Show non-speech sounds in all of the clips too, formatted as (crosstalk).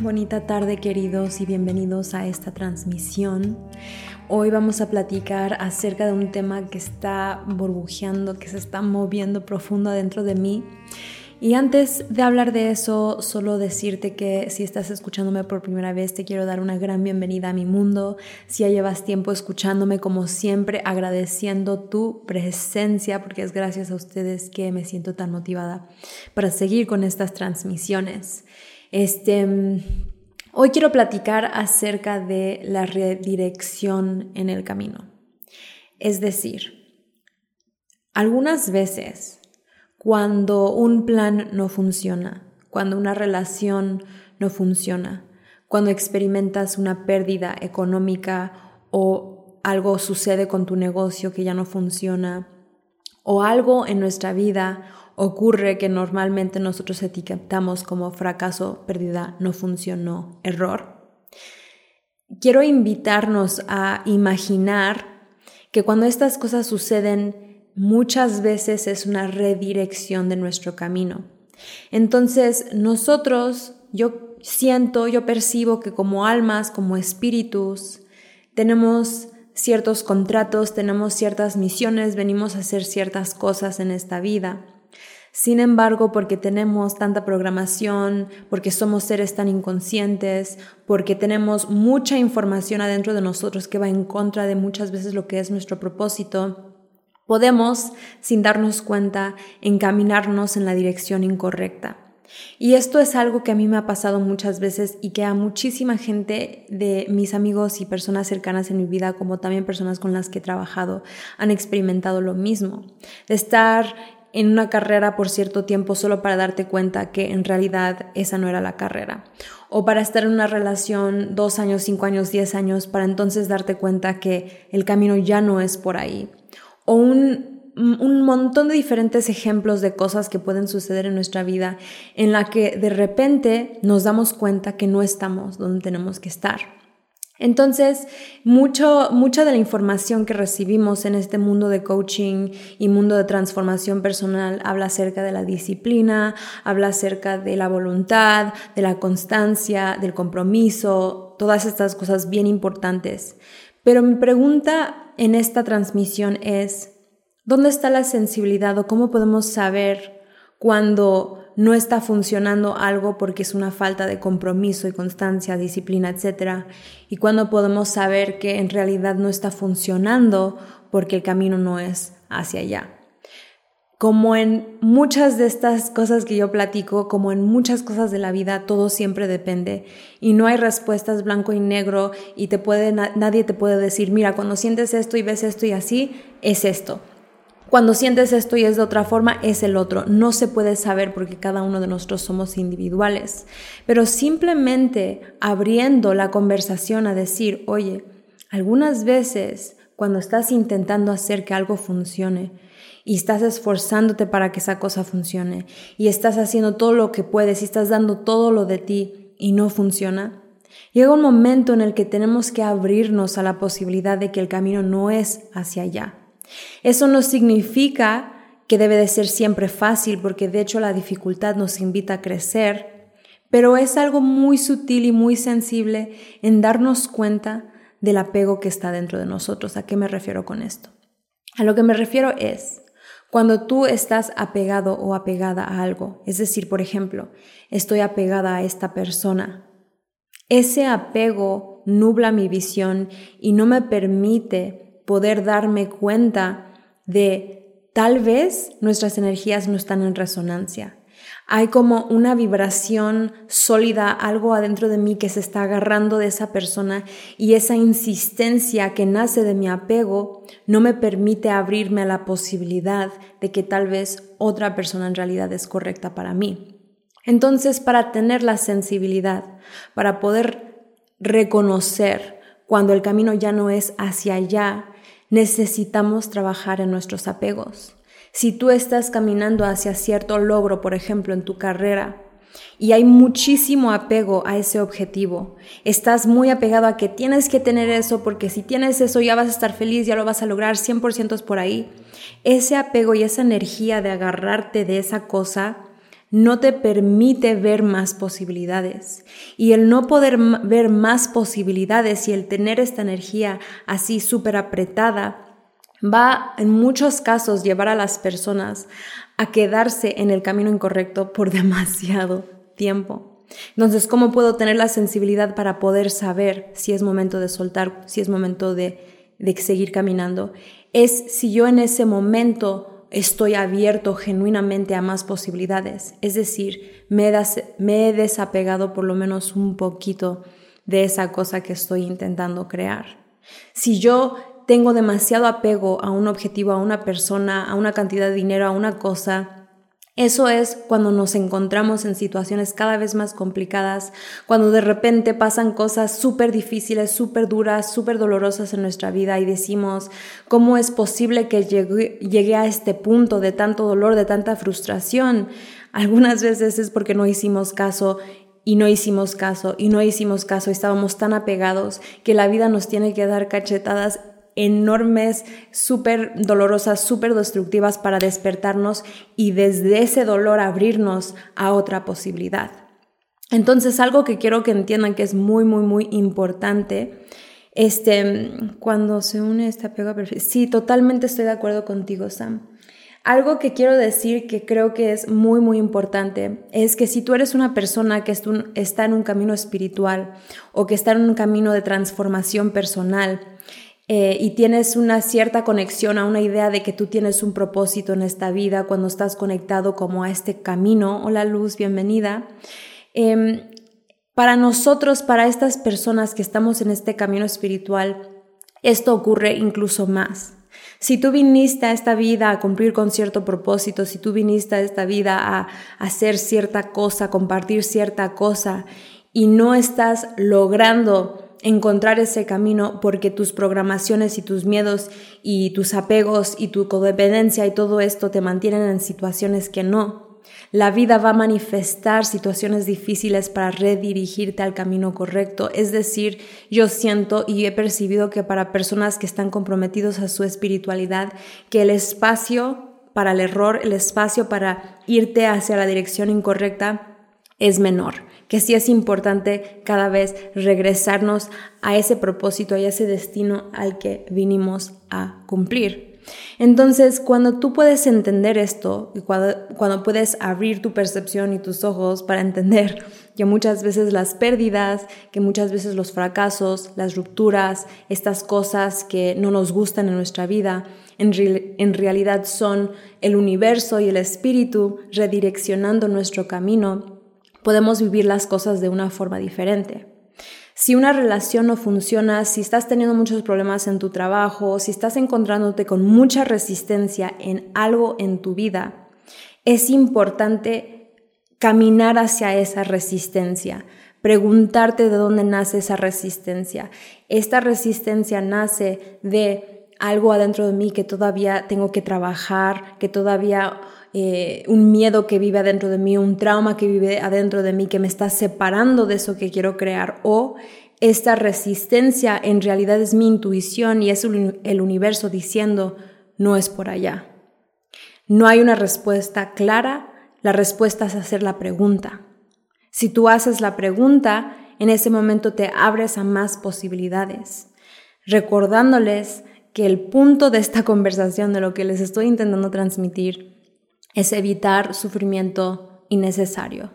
Bonita tarde queridos y bienvenidos a esta transmisión. Hoy vamos a platicar acerca de un tema que está burbujeando, que se está moviendo profundo dentro de mí. Y antes de hablar de eso, solo decirte que si estás escuchándome por primera vez, te quiero dar una gran bienvenida a mi mundo. Si ya llevas tiempo escuchándome, como siempre, agradeciendo tu presencia, porque es gracias a ustedes que me siento tan motivada para seguir con estas transmisiones. Este, Hoy quiero platicar acerca de la redirección en el camino. Es decir, algunas veces cuando un plan no funciona, cuando una relación no funciona, cuando experimentas una pérdida económica o algo sucede con tu negocio que ya no funciona, o algo en nuestra vida ocurre que normalmente nosotros etiquetamos como fracaso, pérdida, no funcionó, error. Quiero invitarnos a imaginar que cuando estas cosas suceden, muchas veces es una redirección de nuestro camino. Entonces, nosotros, yo siento, yo percibo que como almas, como espíritus, tenemos ciertos contratos, tenemos ciertas misiones, venimos a hacer ciertas cosas en esta vida. Sin embargo, porque tenemos tanta programación, porque somos seres tan inconscientes, porque tenemos mucha información adentro de nosotros que va en contra de muchas veces lo que es nuestro propósito, podemos, sin darnos cuenta, encaminarnos en la dirección incorrecta. Y esto es algo que a mí me ha pasado muchas veces y que a muchísima gente de mis amigos y personas cercanas en mi vida, como también personas con las que he trabajado, han experimentado lo mismo. De estar en una carrera por cierto tiempo solo para darte cuenta que en realidad esa no era la carrera. O para estar en una relación dos años, cinco años, diez años, para entonces darte cuenta que el camino ya no es por ahí. O un, un montón de diferentes ejemplos de cosas que pueden suceder en nuestra vida en la que de repente nos damos cuenta que no estamos donde tenemos que estar. Entonces, mucho, mucha de la información que recibimos en este mundo de coaching y mundo de transformación personal habla acerca de la disciplina, habla acerca de la voluntad, de la constancia, del compromiso, todas estas cosas bien importantes. Pero mi pregunta en esta transmisión es, ¿dónde está la sensibilidad o cómo podemos saber cuando no está funcionando algo porque es una falta de compromiso y constancia, disciplina, etc. Y cuando podemos saber que en realidad no está funcionando porque el camino no es hacia allá. Como en muchas de estas cosas que yo platico, como en muchas cosas de la vida, todo siempre depende y no hay respuestas blanco y negro y te puede, nadie te puede decir, mira, cuando sientes esto y ves esto y así, es esto. Cuando sientes esto y es de otra forma, es el otro. No se puede saber porque cada uno de nosotros somos individuales. Pero simplemente abriendo la conversación a decir, oye, algunas veces cuando estás intentando hacer que algo funcione, y estás esforzándote para que esa cosa funcione y estás haciendo todo lo que puedes y estás dando todo lo de ti y no funciona, llega un momento en el que tenemos que abrirnos a la posibilidad de que el camino no es hacia allá. Eso no significa que debe de ser siempre fácil, porque de hecho la dificultad nos invita a crecer, pero es algo muy sutil y muy sensible en darnos cuenta del apego que está dentro de nosotros. ¿A qué me refiero con esto? A lo que me refiero es cuando tú estás apegado o apegada a algo, es decir, por ejemplo, estoy apegada a esta persona, ese apego nubla mi visión y no me permite poder darme cuenta de tal vez nuestras energías no están en resonancia. Hay como una vibración sólida, algo adentro de mí que se está agarrando de esa persona y esa insistencia que nace de mi apego no me permite abrirme a la posibilidad de que tal vez otra persona en realidad es correcta para mí. Entonces, para tener la sensibilidad, para poder reconocer cuando el camino ya no es hacia allá, necesitamos trabajar en nuestros apegos. Si tú estás caminando hacia cierto logro, por ejemplo, en tu carrera, y hay muchísimo apego a ese objetivo. Estás muy apegado a que tienes que tener eso porque si tienes eso ya vas a estar feliz, ya lo vas a lograr, 100% es por ahí. Ese apego y esa energía de agarrarte de esa cosa no te permite ver más posibilidades. Y el no poder ver más posibilidades y el tener esta energía así súper apretada va en muchos casos llevar a las personas a quedarse en el camino incorrecto por (laughs) demasiado tiempo. Entonces, ¿cómo puedo tener la sensibilidad para poder saber si es momento de soltar, si es momento de, de seguir caminando? Es si yo en ese momento estoy abierto genuinamente a más posibilidades. Es decir, me, he desapegado por lo menos un poquito de esa cosa que estoy intentando crear. Si yo tengo demasiado apego a un objetivo, a una persona, a una cantidad de dinero, a una cosa, eso es cuando nos encontramos en situaciones cada vez más complicadas, cuando de repente pasan cosas súper difíciles, súper duras, súper dolorosas en nuestra vida y decimos, ¿cómo es posible que llegue, a este punto de tanto dolor, de tanta frustración? Algunas veces es porque no hicimos caso y no hicimos caso y no hicimos caso, estábamos tan apegados que la vida nos tiene que dar cachetadas enormes, súper dolorosas, súper destructivas para despertarnos y desde ese dolor abrirnos a otra posibilidad. Entonces, algo que quiero que entiendan que es muy, muy, muy importante, este, cuando se une este apego a Sí, totalmente estoy de acuerdo contigo, Sam. Algo que quiero decir que creo que es muy, muy importante es que si tú eres una persona que está en un camino espiritual o que está en un camino de transformación personal, eh, y tienes una cierta conexión a una idea de que tú tienes un propósito en esta vida cuando estás conectado como a este camino. Hola luz, bienvenida. Em, para nosotros, para estas personas que estamos en este camino espiritual, esto ocurre incluso más. Si tú viniste a esta vida a cumplir con cierto propósito, si tú viniste a esta vida a hacer cierta cosa, a compartir cierta cosa y no estás logrando encontrar ese camino porque tus programaciones y tus miedos y tus apegos y tu codependencia y todo esto te mantienen en situaciones que no. La vida va a manifestar situaciones difíciles para redirigirte al camino correcto. Es decir, yo siento y he percibido que para personas que están comprometidos a su espiritualidad, que el espacio para el error, el espacio para irte hacia la dirección incorrecta es menor que sí es importante cada vez regresarnos a ese propósito, a ese destino al que vinimos a cumplir. Entonces, cuando tú puedes entender esto y cuando, puedes abrir tu percepción y tus ojos para entender que muchas veces las pérdidas, que muchas veces los fracasos, las rupturas, estas cosas que no nos gustan en nuestra vida, en, en realidad son el universo y el espíritu redireccionando nuestro camino podemos vivir las cosas de una forma diferente. Si una relación no funciona, si estás teniendo muchos problemas en tu trabajo, si estás encontrándote con mucha resistencia en algo en tu vida, es importante caminar hacia esa resistencia, preguntarte de dónde nace esa resistencia. Esta resistencia nace de algo adentro de mí que todavía tengo que trabajar, que todavía eh, un miedo que vive adentro de mí, un trauma que vive adentro de mí que me está separando de eso que quiero crear o esta resistencia en realidad es mi intuición y es el universo diciendo no es por allá. No hay una respuesta clara, la respuesta es hacer la pregunta. Si tú haces la pregunta, en ese momento te abres a más posibilidades, recordándoles que el punto de esta (laughs) conversación, de lo que les estoy intentando transmitir, es evitar sufrimiento innecesario,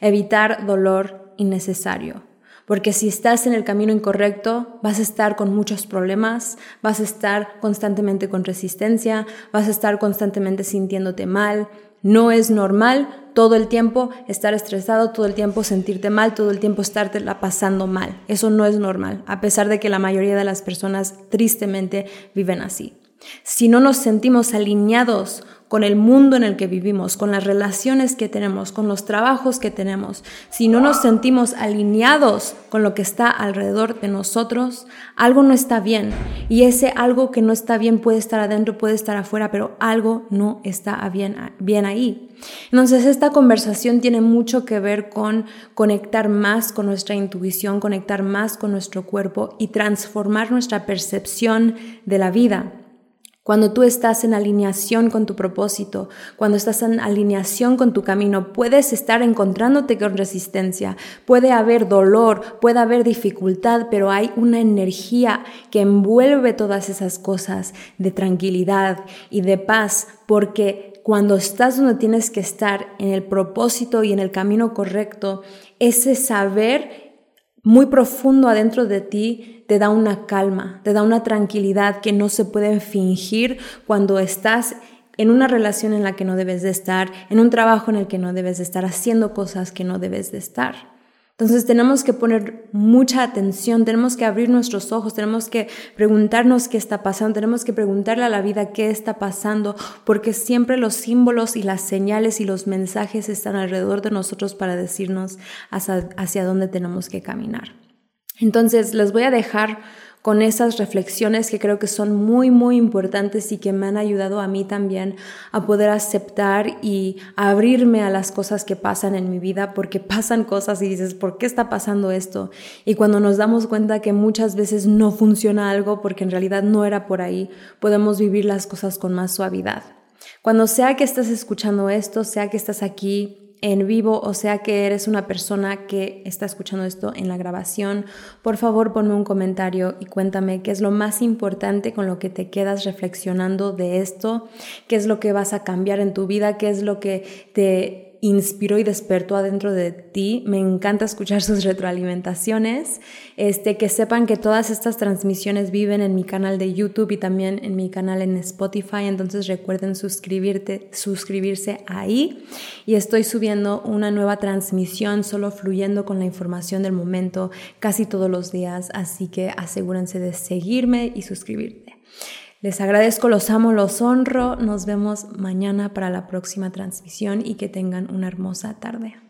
evitar dolor innecesario. Porque si estás en el camino incorrecto, vas a estar con muchos problemas, vas a estar constantemente con resistencia, vas a estar constantemente sintiéndote mal, No es normal todo el tiempo estar estresado, todo el tiempo sentirte mal, todo el tiempo estarte la pasando mal. Eso no es normal, a pesar de que la mayoría de las personas tristemente viven así. Si no nos sentimos alineados con el mundo en el que vivimos, con las relaciones que tenemos, con los trabajos que tenemos, si no nos sentimos alineados con lo que está alrededor de nosotros, algo no está bien. Y ese algo que no está bien puede estar adentro, puede estar afuera, pero algo no está bien, bien ahí. Entonces esta conversación tiene mucho que ver con conectar más con nuestra intuición, conectar más con nuestro cuerpo y transformar nuestra percepción de la vida. Cuando tú estás en alineación con tu propósito, cuando estás en alineación con tu camino, puedes estar encontrándote con resistencia, puede haber dolor, puede haber dificultad, pero hay una energía que envuelve todas esas cosas de tranquilidad y de paz, porque cuando estás donde tienes que estar, en el propósito y en el camino correcto, ese saber muy profundo adentro de ti te da una calma, te da una tranquilidad que no se puede fingir cuando estás en una relación en la que no debes de estar, en un trabajo en el que no debes de estar, haciendo cosas que no debes de estar. Entonces tenemos que poner mucha atención, tenemos que abrir nuestros ojos, tenemos que preguntarnos qué está pasando, tenemos que preguntarle a la vida qué está pasando, porque siempre los símbolos y las señales y los mensajes están alrededor de nosotros para decirnos hacia, hacia dónde tenemos que caminar. Entonces les voy a dejar con esas reflexiones que creo que son muy, muy importantes y que me han ayudado a mí también a poder aceptar y abrirme a las cosas que pasan en mi vida, porque pasan cosas y dices, ¿por qué está pasando esto? Y cuando nos damos cuenta que muchas veces no funciona algo porque en realidad no era por ahí, podemos vivir las cosas con más suavidad. Cuando sea que estés escuchando esto, sea que estás aquí en vivo, o sea que eres una persona que está escuchando esto en la grabación, por favor ponme un comentario y cuéntame qué es lo más importante con lo que te quedas reflexionando de esto, qué es lo que vas a cambiar en tu vida, qué es lo que te inspiró y despertó adentro de ti. Me encanta escuchar sus retroalimentaciones. Este, que sepan que todas estas transmisiones viven en mi canal de YouTube y también en mi canal en Spotify. Entonces recuerden suscribirte, suscribirse ahí. Y estoy subiendo una nueva transmisión solo fluyendo con la información del momento casi todos los días. Así que asegúrense de seguirme y suscribirte. Les agradezco, los amo, los honro. Nos vemos mañana para la próxima transmisión y que tengan una hermosa tarde.